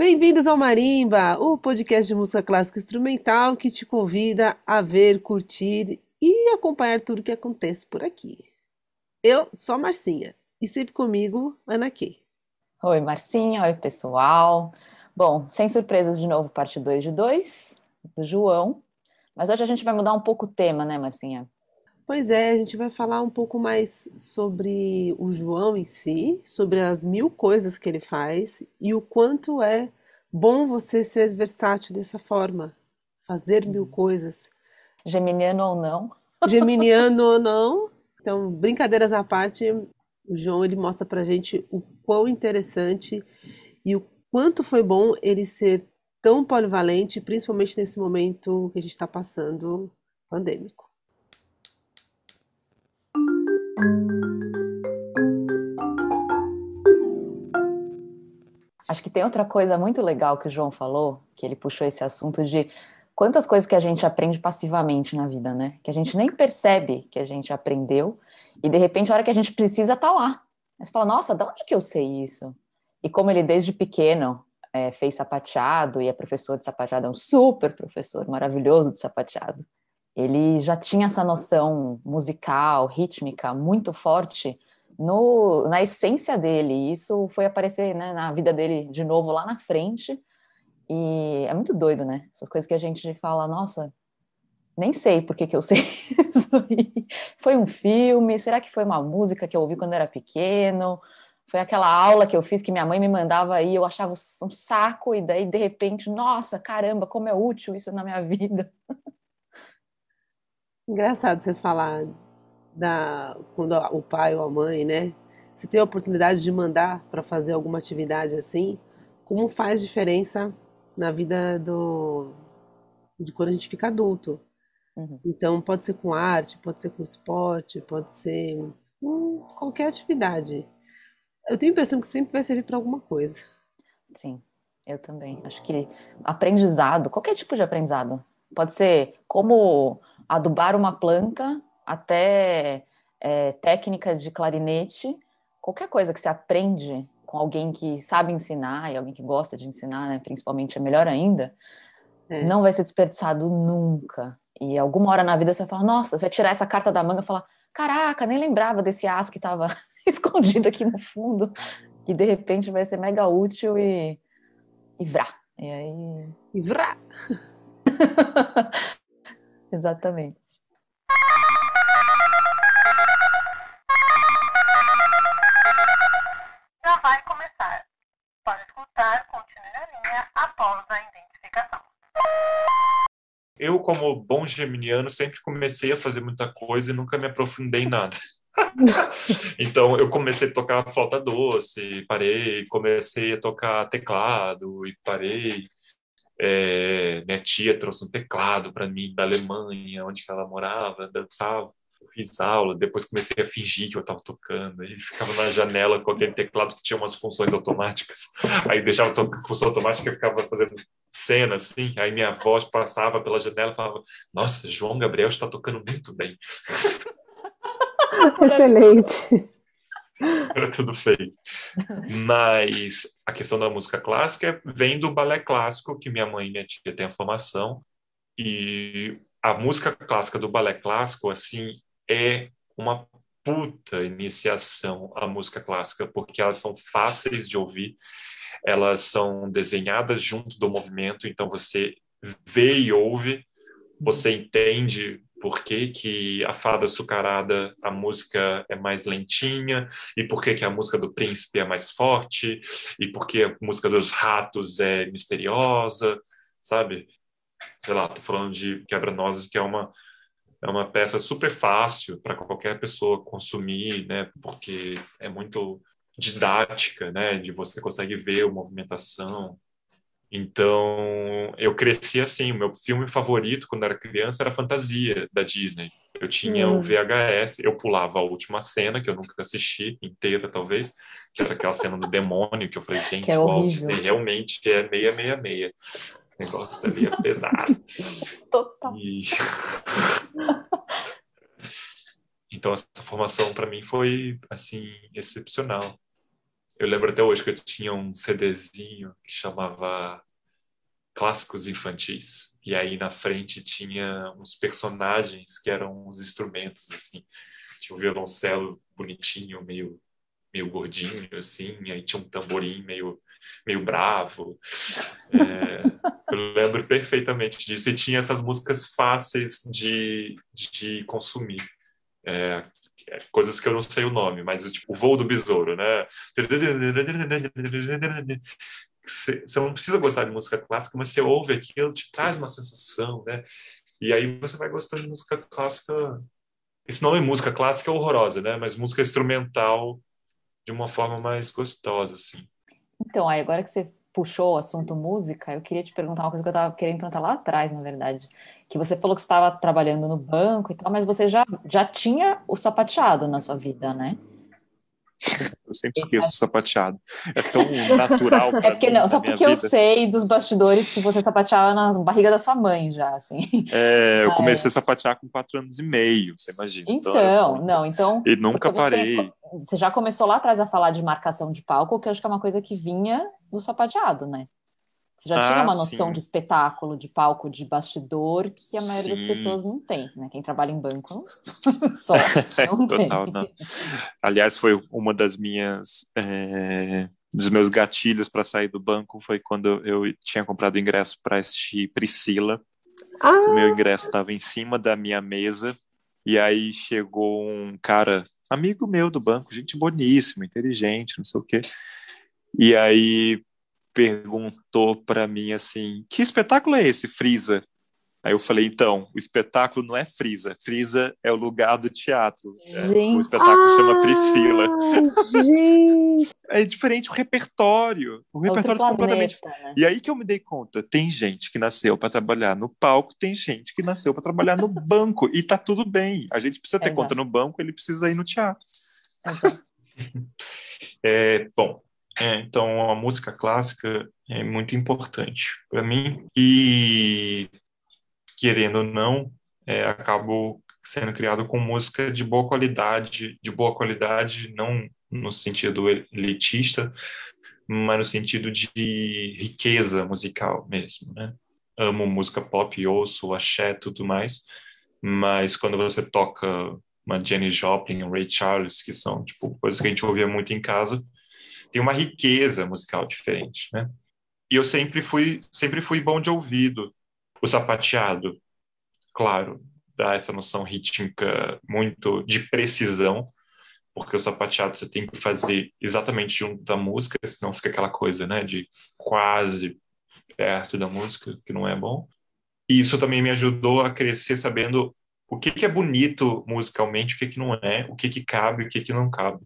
Bem-vindos ao Marimba, o podcast de música clássica instrumental que te convida a ver, curtir e acompanhar tudo que acontece por aqui. Eu sou a Marcinha e sempre comigo, Ana Kay. Oi, Marcinha, oi, pessoal. Bom, sem surpresas de novo, parte 2 de 2, do João. Mas hoje a gente vai mudar um pouco o tema, né, Marcinha? Pois é, a gente vai falar um pouco mais sobre o João em si, sobre as mil coisas que ele faz e o quanto é bom você ser versátil dessa forma, fazer mil uhum. coisas. Geminiano ou não. Geminiano ou não. Então, brincadeiras à parte, o João ele mostra pra gente o quão interessante e o quanto foi bom ele ser tão polivalente, principalmente nesse momento que a gente está passando pandêmico. Acho que tem outra coisa muito legal que o João falou, que ele puxou esse assunto de quantas coisas que a gente aprende passivamente na vida, né? Que a gente nem percebe que a gente aprendeu e de repente a hora que a gente precisa tá lá. Aí você fala, nossa, de onde que eu sei isso? E como ele desde pequeno é, fez sapateado e é professor de sapateado, é um super professor, maravilhoso de sapateado. Ele já tinha essa noção musical, rítmica muito forte no, na essência dele. Isso foi aparecer né, na vida dele de novo lá na frente. E é muito doido, né? Essas coisas que a gente fala, nossa, nem sei por que, que eu sei isso. foi um filme? Será que foi uma música que eu ouvi quando era pequeno? Foi aquela aula que eu fiz que minha mãe me mandava aí, eu achava um saco, e daí de repente, nossa, caramba, como é útil isso na minha vida. Engraçado você falar da quando o pai ou a mãe, né? Você tem a oportunidade de mandar para fazer alguma atividade assim, como faz diferença na vida do de quando a gente fica adulto. Uhum. Então pode ser com arte, pode ser com esporte, pode ser com qualquer atividade. Eu tenho a impressão que sempre vai servir para alguma coisa. Sim, eu também. Acho que aprendizado, qualquer tipo de aprendizado, pode ser como adubar uma planta até é, técnicas de clarinete, qualquer coisa que você aprende com alguém que sabe ensinar e alguém que gosta de ensinar, né, principalmente é melhor ainda, é. não vai ser desperdiçado nunca. E alguma hora na vida você vai falar, nossa, você vai tirar essa carta da manga e falar, caraca, nem lembrava desse as que estava escondido aqui no fundo. E de repente vai ser mega útil e, e vrá. E aí. E vrá! Exatamente. vai começar. Para escutar, continue na linha após a identificação. Eu, como bom geminiano, sempre comecei a fazer muita coisa e nunca me aprofundei em nada. então eu comecei a tocar flauta doce, parei, comecei a tocar teclado e parei. É, minha tia trouxe um teclado para mim da Alemanha, onde ela morava, dançava fiz aula, depois comecei a fingir que eu estava tocando, aí ficava na janela com aquele teclado que tinha umas funções automáticas, aí deixava a função automática e ficava fazendo cena assim, aí minha voz passava pela janela e falava, nossa, João Gabriel está tocando muito bem. Excelente. Era tudo feito. Mas a questão da música clássica vem do balé clássico, que minha mãe e minha tia têm a formação, e a música clássica do balé clássico, assim, é uma puta iniciação à música clássica, porque elas são fáceis de ouvir, elas são desenhadas junto do movimento, então você vê e ouve, você entende por que, que a fada açucarada, a música é mais lentinha, e por que, que a música do príncipe é mais forte, e por que a música dos ratos é misteriosa, sabe? Sei lá, tô falando de Quebra-Nozes, que é uma é uma peça super fácil para qualquer pessoa consumir, né? Porque é muito didática, né? De você consegue ver a movimentação. Então, eu cresci assim. O meu filme favorito quando era criança era Fantasia da Disney. Eu tinha o um VHS, eu pulava a última cena que eu nunca assisti inteira, talvez, que era aquela cena do demônio que eu falei, gente, é o Walt Disney realmente é 666 negócio ali é pesado. Total. E... então essa formação para mim foi assim excepcional. Eu lembro até hoje que eu tinha um CDzinho que chamava Clássicos Infantis. E aí na frente tinha uns personagens que eram uns instrumentos, assim. Tinha um violoncelo bonitinho, meio, meio gordinho, assim. Aí tinha um tamborim meio, meio bravo. É, eu lembro perfeitamente disso. E tinha essas músicas fáceis de, de consumir. É, coisas que eu não sei o nome, mas tipo, o voo do besouro, né? Você não precisa gostar de música clássica, mas você ouve aquilo, te traz uma sensação, né? E aí você vai gostando de música clássica. Esse nome música clássica é horrorosa, né? Mas música instrumental de uma forma mais gostosa, assim. Então, aí agora que você puxou o assunto música, eu queria te perguntar uma coisa que eu estava querendo perguntar lá atrás, na verdade. Que você falou que estava trabalhando no banco e tal, mas você já, já tinha o sapateado na sua vida, né? Eu sempre esqueço o sapateado. É tão natural. É porque mim, não, só porque vida. eu sei dos bastidores que você sapateava na barriga da sua mãe já, assim. É, eu comecei a sapatear com quatro anos e meio, você imagina. Então, então não, então. E nunca parei. Você, você já começou lá atrás a falar de marcação de palco, que eu acho que é uma coisa que vinha do sapateado, né? Você já ah, tinha uma noção sim. de espetáculo, de palco, de bastidor, que a maioria sim. das pessoas não tem, né? Quem trabalha em banco só não Total, tem. Não. Aliás, foi uma das minhas... É, dos meus gatilhos para sair do banco foi quando eu tinha comprado ingresso para assistir Priscila. Ah. O meu ingresso estava em cima da minha mesa e aí chegou um cara, amigo meu do banco, gente boníssima, inteligente, não sei o quê. E aí perguntou para mim assim: que espetáculo é esse, Frisa? Aí eu falei, então, o espetáculo não é Frisa, Frisa é o lugar do teatro. É, o espetáculo ah, chama Priscila. é diferente o repertório. O repertório é completamente. Né? E aí que eu me dei conta: tem gente que nasceu para trabalhar no palco, tem gente que nasceu para trabalhar no banco. E tá tudo bem. A gente precisa ter conta no banco, ele precisa ir no teatro. É, bom, é, então, a música clássica é muito importante para mim e, querendo ou não, é, acabo sendo criado com música de boa qualidade, de boa qualidade não no sentido elitista, mas no sentido de riqueza musical mesmo, né? Amo música pop, ouço axé, tudo mais, mas quando você toca uma Jenny Joplin, um Ray Charles, que são tipo coisas que a gente ouvia muito em casa, tem uma riqueza musical diferente, né? E eu sempre fui, sempre fui bom de ouvido. O sapateado, claro, dá essa noção rítmica muito de precisão, porque o sapateado você tem que fazer exatamente junto da música, senão fica aquela coisa, né, de quase perto da música, que não é bom. E isso também me ajudou a crescer sabendo o que, que é bonito musicalmente, o que, que não é, o que, que cabe, o que, que não cabe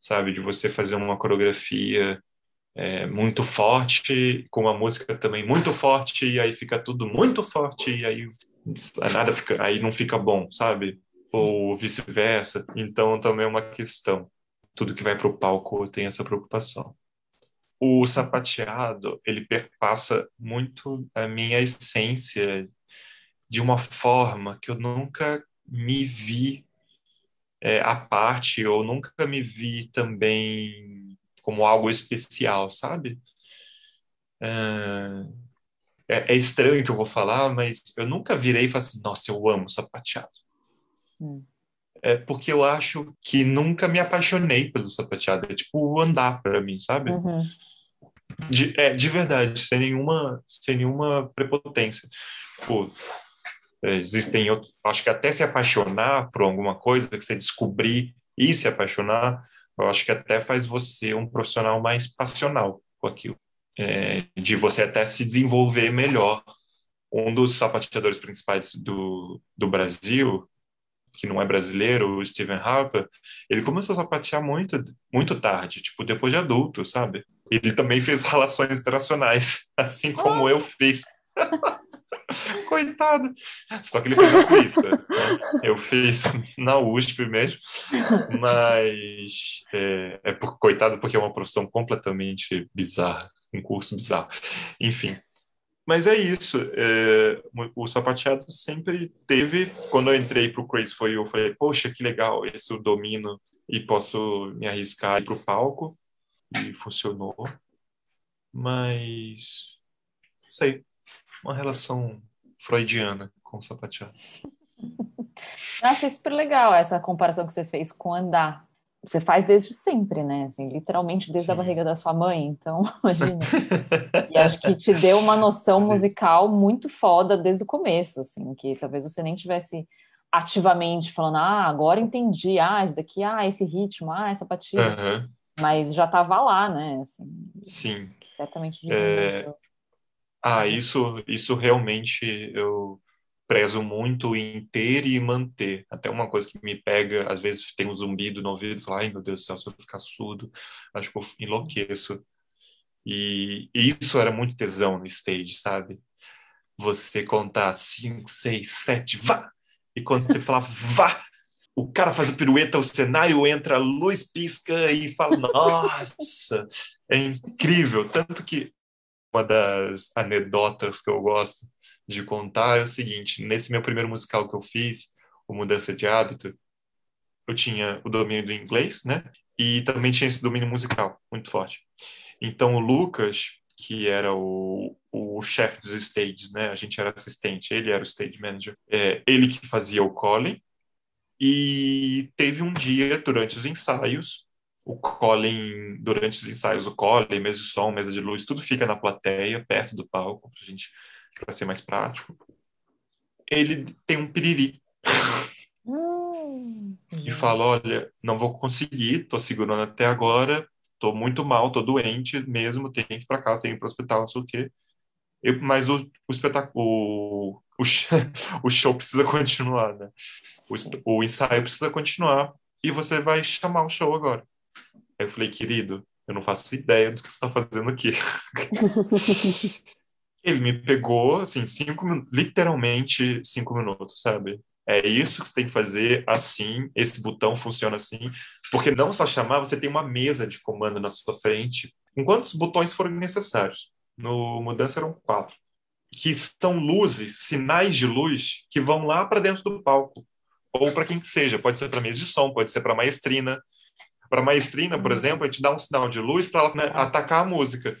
sabe? De você fazer uma coreografia é, muito forte, com uma música também muito forte, e aí fica tudo muito forte, e aí nada fica, aí não fica bom, sabe? Ou vice-versa. Então também é uma questão. Tudo que vai para o palco tem essa preocupação. O sapateado, ele perpassa muito a minha essência de uma forma que eu nunca me vi é, à parte, eu nunca me vi também como algo especial, sabe? É, é estranho que eu vou falar, mas eu nunca virei e falei assim, nossa, eu amo sapateado. Hum. É porque eu acho que nunca me apaixonei pelo sapateado. É tipo andar para mim, sabe? Uhum. De, é, de verdade, sem nenhuma, sem nenhuma prepotência. É, existem outros, acho que até se apaixonar por alguma coisa, que você descobrir e se apaixonar, eu acho que até faz você um profissional mais passional com aquilo. É, de você até se desenvolver melhor. Um dos sapateadores principais do, do Brasil, que não é brasileiro, o Steven Harper, ele começou a sapatear muito, muito tarde, tipo, depois de adulto, sabe? Ele também fez relações internacionais, assim como oh. eu fiz. Coitado. Só que ele fez na Suíça. Né? Eu fiz na USP mesmo, mas é, é por, coitado porque é uma profissão completamente bizarra, um curso bizarro. Enfim. Mas é isso. É, o sapateado sempre teve. Quando eu entrei para o Crazy foi eu falei, poxa, que legal, esse eu domino e posso me arriscar para o palco. e funcionou. Mas, não sei, uma relação freudiana com o sapateado. Eu achei super legal essa comparação que você fez com andar. Você faz desde sempre, né? Assim, literalmente desde Sim. a barriga da sua mãe, então imagina. e acho que te deu uma noção musical muito foda desde o começo, assim, que talvez você nem tivesse ativamente falando, ah, agora entendi, ah, isso daqui, ah, esse ritmo, ah, essa batida. Uhum. Mas já estava lá, né? Assim, Sim. Certamente. É... Ah, isso, isso realmente eu prezo muito em ter e manter. Até uma coisa que me pega, às vezes tem um zumbido no ouvido, falo, ai meu Deus do céu, se eu ficar surdo, acho que eu enlouqueço. E, e isso era muito tesão no stage, sabe? Você contar cinco, seis, sete, vá! E quando você fala vá, o cara faz a pirueta, o cenário entra, a luz pisca e fala, nossa, é incrível. Tanto que uma das anedotas que eu gosto de contar é o seguinte: nesse meu primeiro musical que eu fiz, o Mudança de Hábito, eu tinha o domínio do inglês, né? E também tinha esse domínio musical muito forte. Então o Lucas, que era o, o chefe dos stages, né? A gente era assistente, ele era o stage manager. É, ele que fazia o Colin. E teve um dia durante os ensaios, o Colin, durante os ensaios, o Colin, mesa de som, mesa de luz, tudo fica na plateia, perto do palco, pra gente para ser mais prático, ele tem um piriri. Hum, e fala: Olha, não vou conseguir, tô segurando até agora, tô muito mal, tô doente mesmo, tenho que ir para casa, tenho que ir para o hospital, não sei o quê. Eu, mas o, o espetáculo, o, o, show precisa continuar, né? O, o ensaio precisa continuar e você vai chamar o show agora. Aí eu falei, querido, eu não faço ideia do que você está fazendo aqui. Ele me pegou, assim, cinco, literalmente cinco minutos, sabe? É isso que você tem que fazer assim, esse botão funciona assim, porque não só chamar, você tem uma mesa de comando na sua frente, com quantos botões forem necessários. No Mudança eram quatro. Que são luzes, sinais de luz, que vão lá para dentro do palco. Ou para quem que seja, pode ser para mesa de som, pode ser para maestrina. Para maestrina, por uhum. exemplo, a gente dá um sinal de luz para ela né, atacar a música.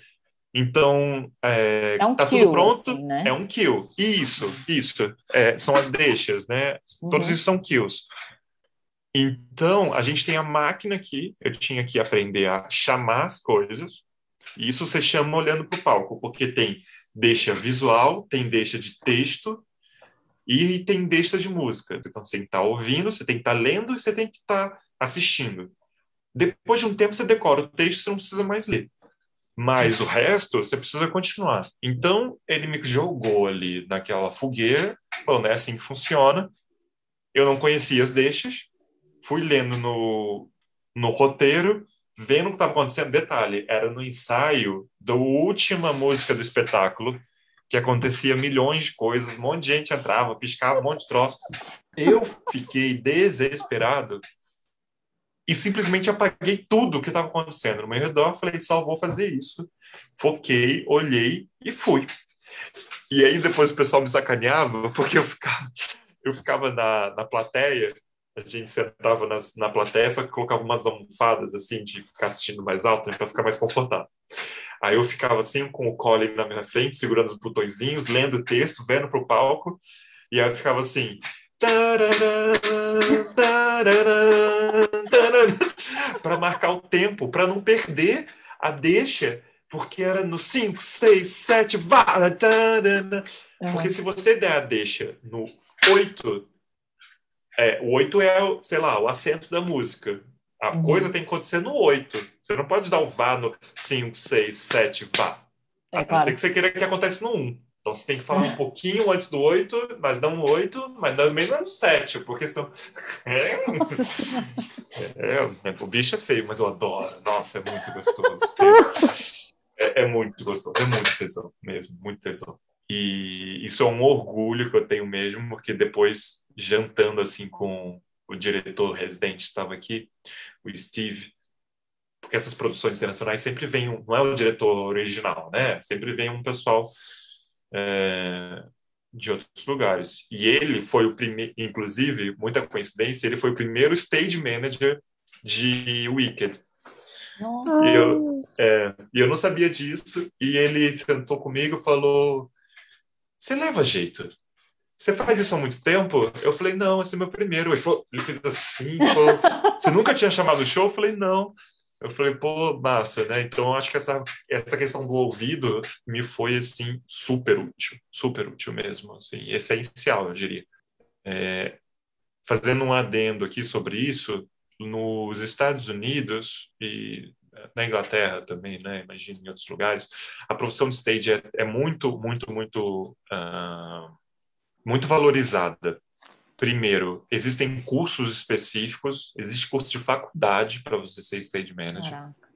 Então, é, é um tá kill, tudo pronto, assim, né? é um kill. Isso, isso. É, são as deixas, né? Uhum. Todos isso são kills. Então, a gente tem a máquina aqui, eu tinha que aprender a chamar as coisas, e isso você chama olhando para o palco, porque tem deixa visual, tem deixa de texto, e tem deixa de música. Então, você tem que estar tá ouvindo, você tem que estar tá lendo e você tem que estar tá assistindo. Depois de um tempo, você decora o texto, você não precisa mais ler. Mas o resto, você precisa continuar. Então, ele me jogou ali naquela fogueira, falando, é assim que funciona. Eu não conhecia as deixas, fui lendo no, no roteiro, vendo o que estava acontecendo. Detalhe, era no ensaio da última música do espetáculo, que acontecia milhões de coisas, um monte de gente entrava, piscava, um monte de troço. Eu fiquei desesperado e simplesmente apaguei tudo que estava acontecendo no meu redor. Falei, só vou fazer isso. Foquei, olhei e fui. E aí depois o pessoal me sacaneava, porque eu ficava, eu ficava na, na plateia, a gente sentava na, na plateia, só que colocava umas almofadas assim, de ficar assistindo mais alto, né, para ficar mais confortável. Aí eu ficava assim, com o Colin na minha frente, segurando os botõezinhos, lendo o texto, vendo para o palco, e aí eu ficava assim, para marcar o tempo, para não perder a deixa, porque era no 5, 6, 7, vá! Porque se você der a deixa no 8, é, o 8 é, sei lá, o acento da música. A uhum. coisa tem que acontecer no 8. Você não pode dar o vá no 5, 6, 7, vá. É, a não ser que você queira que aconteça no 1. Então você tem que falar um pouquinho antes do 8, mas não 8, mas também não é no 7, porque são. É, é, é, o bicho é feio, mas eu adoro. Nossa, é muito gostoso. É, é muito gostoso, é muito tesão mesmo, muito tesão. E isso é um orgulho que eu tenho mesmo, porque depois, jantando assim com o diretor residente estava aqui, o Steve, porque essas produções internacionais sempre vem um, não é o diretor original, né? Sempre vem um pessoal é, de outros lugares. E ele foi o primeiro, inclusive, muita coincidência, ele foi o primeiro stage manager de Wicked. E eu, é, eu não sabia disso. E ele sentou comigo e falou: Você leva jeito. Você faz isso há muito tempo? Eu falei: Não, esse é meu primeiro. Ele, falou, ele fez assim: falou, Você nunca tinha chamado o show? Eu falei: Não. Eu falei, pô, massa, né? Então, acho que essa, essa questão do ouvido me foi, assim, super útil, super útil mesmo, assim, essencial, eu diria. É, fazendo um adendo aqui sobre isso, nos Estados Unidos e na Inglaterra também, né? Imagino em outros lugares, a profissão de stage é, é muito, muito, muito, uh, muito valorizada. Primeiro, existem cursos específicos, existe curso de faculdade para você ser stage manager. Caraca,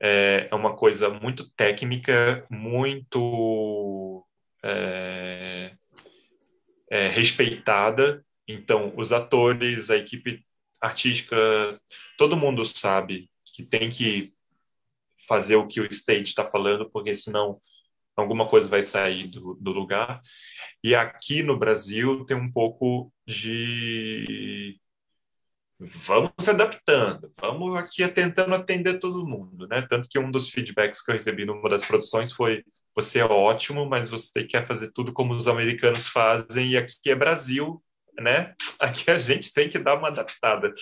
é, é uma coisa muito técnica, muito é, é, respeitada. Então, os atores, a equipe artística, todo mundo sabe que tem que fazer o que o stage está falando, porque senão alguma coisa vai sair do, do lugar. E aqui no Brasil tem um pouco de vamos se adaptando, vamos aqui tentando atender todo mundo, né? Tanto que um dos feedbacks que eu recebi numa das produções foi você é ótimo, mas você quer fazer tudo como os americanos fazem e aqui é Brasil, né? Aqui a gente tem que dar uma adaptada.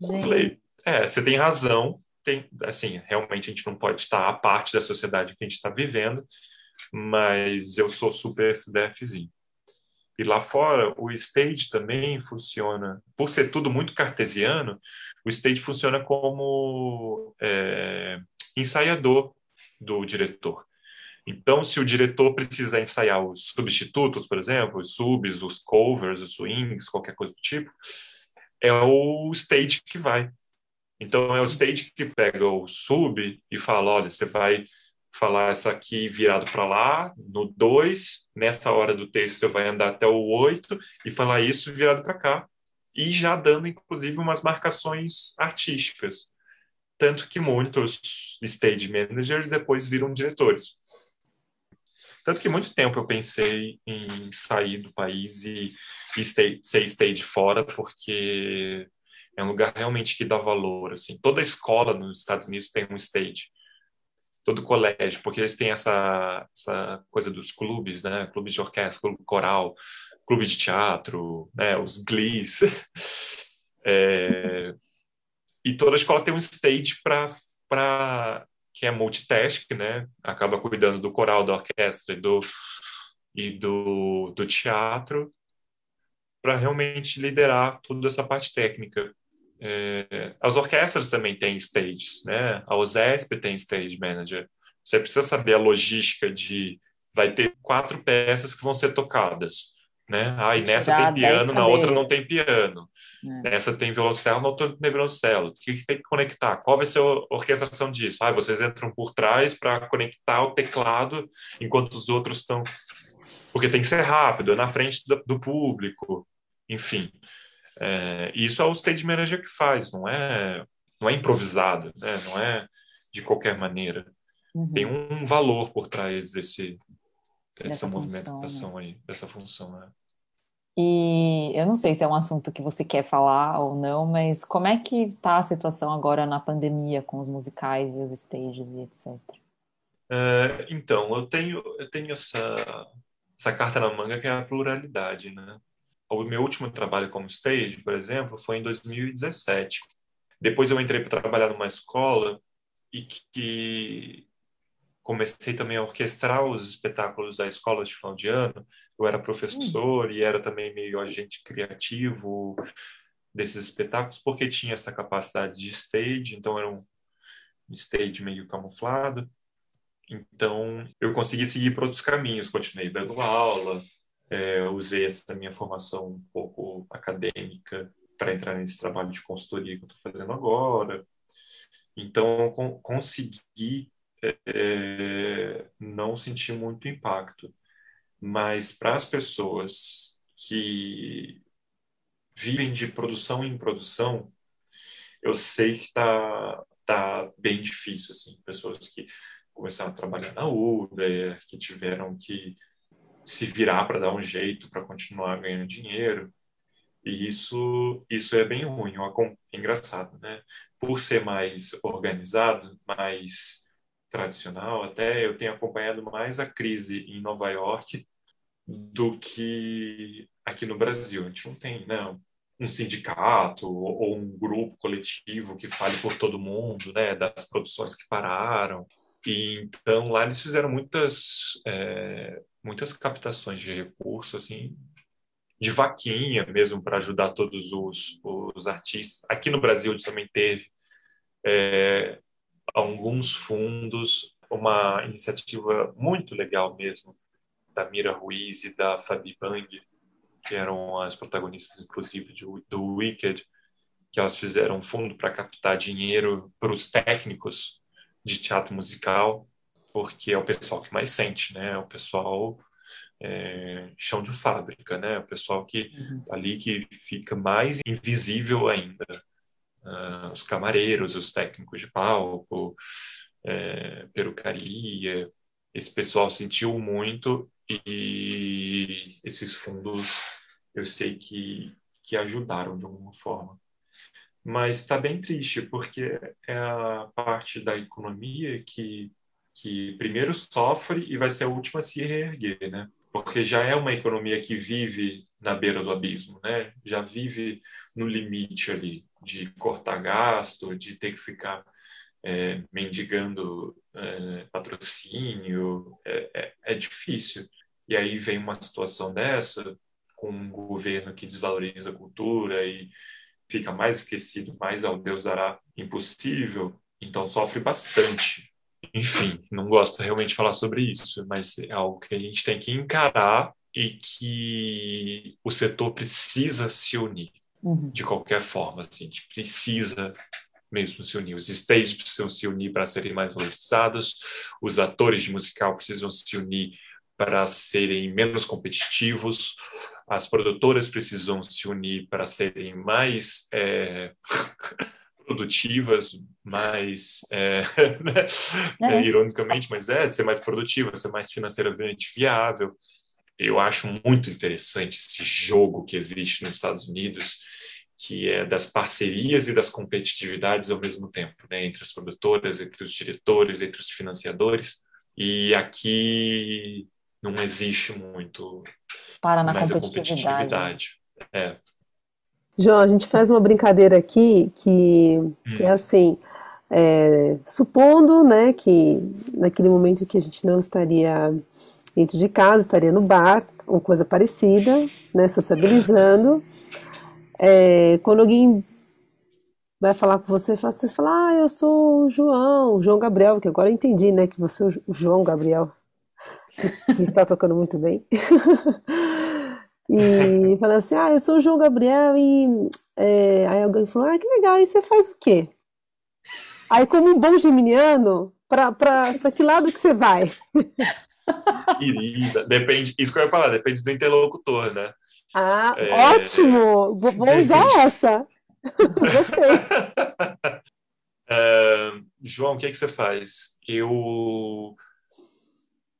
Eu falei, é, você tem razão, tem, assim, realmente a gente não pode estar a parte da sociedade que a gente está vivendo, mas eu sou super SDFzinho. E lá fora, o stage também funciona, por ser tudo muito cartesiano, o stage funciona como é, ensaiador do diretor. Então, se o diretor precisar ensaiar os substitutos, por exemplo, os subs, os covers, os swings, qualquer coisa do tipo, é o stage que vai. Então, é o stage que pega o sub e fala: olha, você vai falar essa aqui virado para lá, no 2, nessa hora do texto você vai andar até o 8 e falar isso virado para cá. E já dando, inclusive, umas marcações artísticas. Tanto que muitos stage managers depois viram diretores. Tanto que muito tempo eu pensei em sair do país e, e stay, ser stage fora, porque é um lugar realmente que dá valor. Assim. Toda escola nos Estados Unidos tem um stage todo colégio, porque eles têm essa, essa coisa dos clubes, né? Clubes de orquestra, clube coral, clube de teatro, né? Os glees. é... E toda escola tem um stage para que é multitask, né? Acaba cuidando do coral, da orquestra e do, e do, do teatro para realmente liderar toda essa parte técnica. É, as orquestras também têm stages, né? A USESP tem stage manager. Você precisa saber a logística de vai ter quatro peças que vão ser tocadas, né? Ah, e nessa tem piano, na outra não tem piano. É. Nessa tem violoncelo, na outra tem violoncelo. O que, que tem que conectar? Qual vai ser a orquestração disso? Ah, vocês entram por trás para conectar o teclado enquanto os outros estão... Porque tem que ser rápido, é na frente do, do público. Enfim, é, isso é o stage manager que faz, não é, não é improvisado, né? não é de qualquer maneira. Uhum. Tem um valor por trás desse, dessa, dessa movimentação função, né? aí, dessa função. Né? E eu não sei se é um assunto que você quer falar ou não, mas como é que está a situação agora na pandemia com os musicais e os stages e etc? É, então, eu tenho, eu tenho essa, essa carta na manga que é a pluralidade, né? O meu último trabalho como stage, por exemplo, foi em 2017. Depois eu entrei para trabalhar numa escola e que comecei também a orquestrar os espetáculos da escola de final de ano. Eu era professor e era também meio agente criativo desses espetáculos, porque tinha essa capacidade de stage, então era um stage meio camuflado. Então, eu consegui seguir para outros caminhos, continuei dando aula, é, usei essa minha formação um pouco acadêmica para entrar nesse trabalho de consultoria que eu estou fazendo agora. Então, con consegui é, não sentir muito impacto. Mas para as pessoas que vivem de produção em produção, eu sei que está tá bem difícil. Assim, pessoas que começaram a trabalhar na Uber, que tiveram que se virar para dar um jeito para continuar ganhando dinheiro. E isso, isso é bem ruim, é engraçado, né? Por ser mais organizado, mais tradicional, até eu tenho acompanhado mais a crise em Nova York do que aqui no Brasil. A gente não tem, né? um sindicato ou um grupo coletivo que fale por todo mundo, né, das produções que pararam. E então lá eles fizeram muitas é, muitas captações de recursos assim de vaquinha mesmo para ajudar todos os, os artistas. Aqui no Brasil a gente também teve é, alguns fundos, uma iniciativa muito legal mesmo da Mira Ruiz e da Fabi Bang, que eram as protagonistas, inclusive, do, do Wicked, que elas fizeram um fundo para captar dinheiro para os técnicos de teatro musical, porque é o pessoal que mais sente, né? É o pessoal é, chão de fábrica, né? É o pessoal que uhum. ali que fica mais invisível ainda. Uh, os camareiros, os técnicos de palco, é, perucaria, esse pessoal sentiu muito e esses fundos eu sei que, que ajudaram de alguma forma. Mas está bem triste, porque é a parte da economia que, que primeiro sofre e vai ser a última a se reerguer, né? Porque já é uma economia que vive na beira do abismo, né? Já vive no limite ali de cortar gasto, de ter que ficar é, mendigando é, patrocínio, é, é, é, difícil. E aí vem uma situação dessa, com um governo que desvaloriza a cultura e fica mais esquecido, mais ao Deus dará impossível, então sofre bastante. Enfim, não gosto realmente de falar sobre isso, mas é algo que a gente tem que encarar e que o setor precisa se unir uhum. de qualquer forma. Assim, a gente precisa mesmo se unir. Os stages precisam se unir para serem mais valorizados, os atores de musical precisam se unir para serem menos competitivos, as produtoras precisam se unir para serem mais é, produtivas, mais é, né? é. ironicamente, mas é ser mais produtiva, ser mais financeiramente viável. Eu acho muito interessante esse jogo que existe nos Estados Unidos que é das parcerias e das competitividades ao mesmo tempo, né? entre as produtoras, entre os diretores, entre os financiadores. E aqui não existe muito para na competitividade. competitividade. É. João, a gente faz uma brincadeira aqui que, hum. que é hum. assim, é, supondo né, que naquele momento que a gente não estaria dentro de casa, estaria no bar, ou coisa parecida, né, sociabilizando. É, quando alguém vai falar com você, você fala, ah, eu sou o João, o João Gabriel, que agora eu entendi, né, que você é o João Gabriel, que está tocando muito bem. e fala assim, ah, eu sou o João Gabriel e é, aí alguém falou, ah, que legal, e você faz o quê? Aí, como um bom geminiano, para que lado que você vai? Querida, depende, isso que eu ia falar, depende do interlocutor, né? Ah, é... ótimo! Vou, vou usar essa. Gostei. É, João, o que, é que você faz? Eu.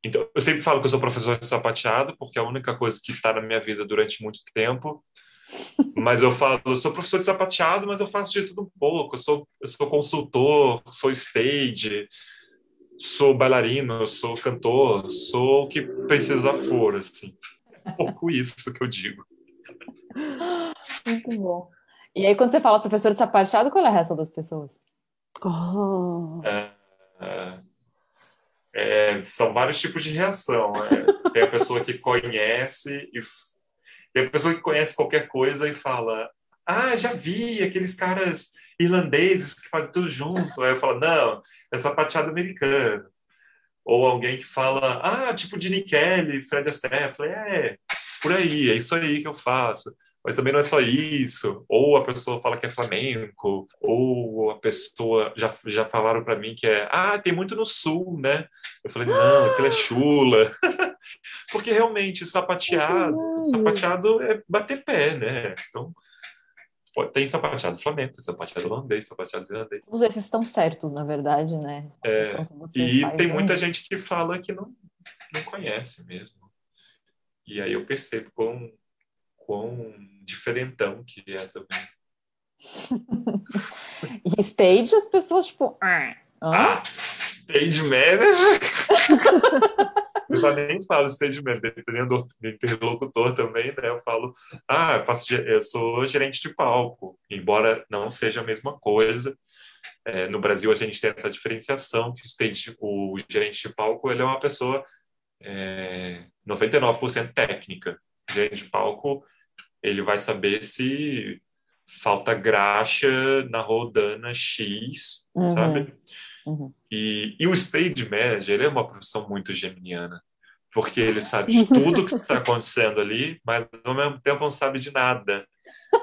Então, eu sempre falo que eu sou professor de sapateado, porque é a única coisa que está na minha vida durante muito tempo. Mas eu falo, eu sou professor de sapateado, mas eu faço de tudo um pouco. Eu sou, eu sou consultor, sou stage, sou bailarino, sou cantor, sou o que precisar for, assim um pouco isso que eu digo. Muito bom. E aí, quando você fala professor de sapateado, qual é a reação das pessoas? Oh. É, é, é, são vários tipos de reação. Né? Tem a pessoa que conhece e tem a pessoa que conhece qualquer coisa e fala: Ah, já vi aqueles caras irlandeses que fazem tudo junto. Aí eu falo: Não, é sapateado americano ou alguém que fala, ah, tipo Dini Kelly, Fred Astaire, eu falei, é, por aí, é isso aí que eu faço. Mas também não é só isso. Ou a pessoa fala que é flamenco, ou a pessoa já, já falaram para mim que é, ah, tem muito no sul, né? Eu falei, não, aquilo é chula. Porque realmente, sapateado, sapateado é bater pé, né? Então, tem sapateado Flamengo, tem sapateado holandês, sapateado irlandês. Todos esses estão certos, na verdade, né? É, e tem muita gente que fala que não, não conhece mesmo. E aí eu percebo quão, quão diferentão que é também. e stage, as pessoas, tipo. Ah, ah stage manager? eu só nem falo stage manager, dependendo do interlocutor também, né? Eu falo, ah, eu, faço, eu sou gerente de palco, embora não seja a mesma coisa. É, no Brasil a gente tem essa diferenciação que o, stage, o gerente de palco ele é uma pessoa é, 99% técnica. O gerente de palco ele vai saber se falta graxa na rodana X, uhum. sabe? Uhum. E, e o stage manager é uma profissão muito geminiana, porque ele sabe de tudo que está acontecendo ali, mas ao mesmo tempo não sabe de nada.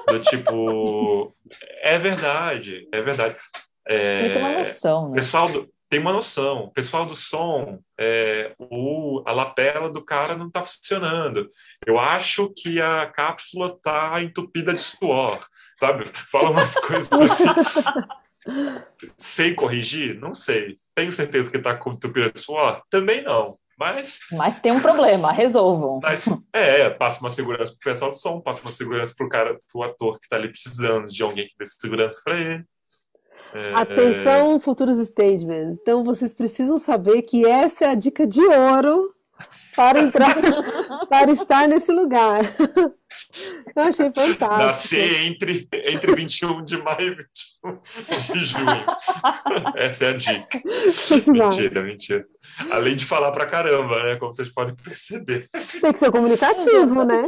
Do tipo, é verdade, é verdade. É, tem uma noção, né? Pessoal do, tem uma noção. O pessoal do som, é, o, a lapela do cara não está funcionando. Eu acho que a cápsula está entupida de suor, sabe? Fala umas coisas assim. sei corrigir? Não sei. Tenho certeza que está entupida de suor? Também não. Mas, mas tem um problema, resolvam. Mas, é, passa uma segurança para o pessoal do som, passa uma segurança para o cara, para o ator que está ali precisando de alguém que dê segurança para ele. É... Atenção, futuros stagemen. Então vocês precisam saber que essa é a dica de ouro para entrar, para estar nesse lugar. Eu achei fantástico. Nascer entre, entre 21 de maio e 21 de junho. Essa é a dica. Mentira, mentira. Além de falar pra caramba, né? Como vocês podem perceber. Tem que ser comunicativo, né?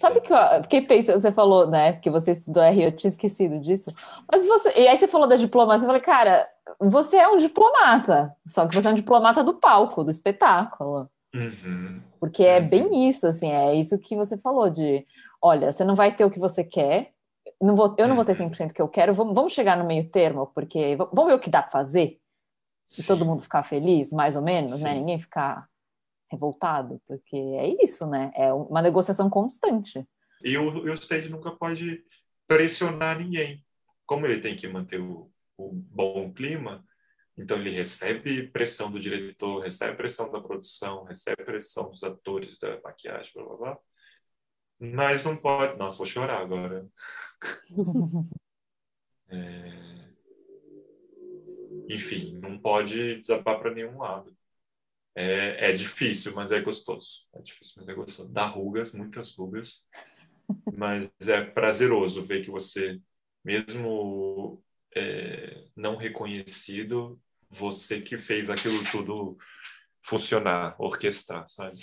Sabe que eu fiquei pensando, você falou, né, que você estudou R, eu tinha esquecido disso. Mas você, e aí você falou da diplomacia, eu falei, cara, você é um diplomata, só que você é um diplomata do palco, do espetáculo. Uhum. Porque é uhum. bem isso, assim, é isso que você falou de, olha, você não vai ter o que você quer, não vou, eu não vou ter 100% uhum. o que eu quero, vamos, vamos chegar no meio termo, porque vamos ver o que dá pra fazer, Sim. e todo mundo ficar feliz, mais ou menos, né? Sim. né, ninguém ficar revoltado, porque é isso, né? É uma negociação constante. E o, o stage nunca pode pressionar ninguém. Como ele tem que manter o, o bom clima, então ele recebe pressão do diretor, recebe pressão da produção, recebe pressão dos atores, da maquiagem, blá blá blá. Mas não pode. Nossa, vou chorar agora. é... Enfim, não pode desabar para nenhum lado. É, é difícil, mas é gostoso. É difícil, mas é gostoso. Dá rugas, muitas rugas, mas é prazeroso ver que você, mesmo é, não reconhecido, você que fez aquilo tudo funcionar, orquestrar, sabe?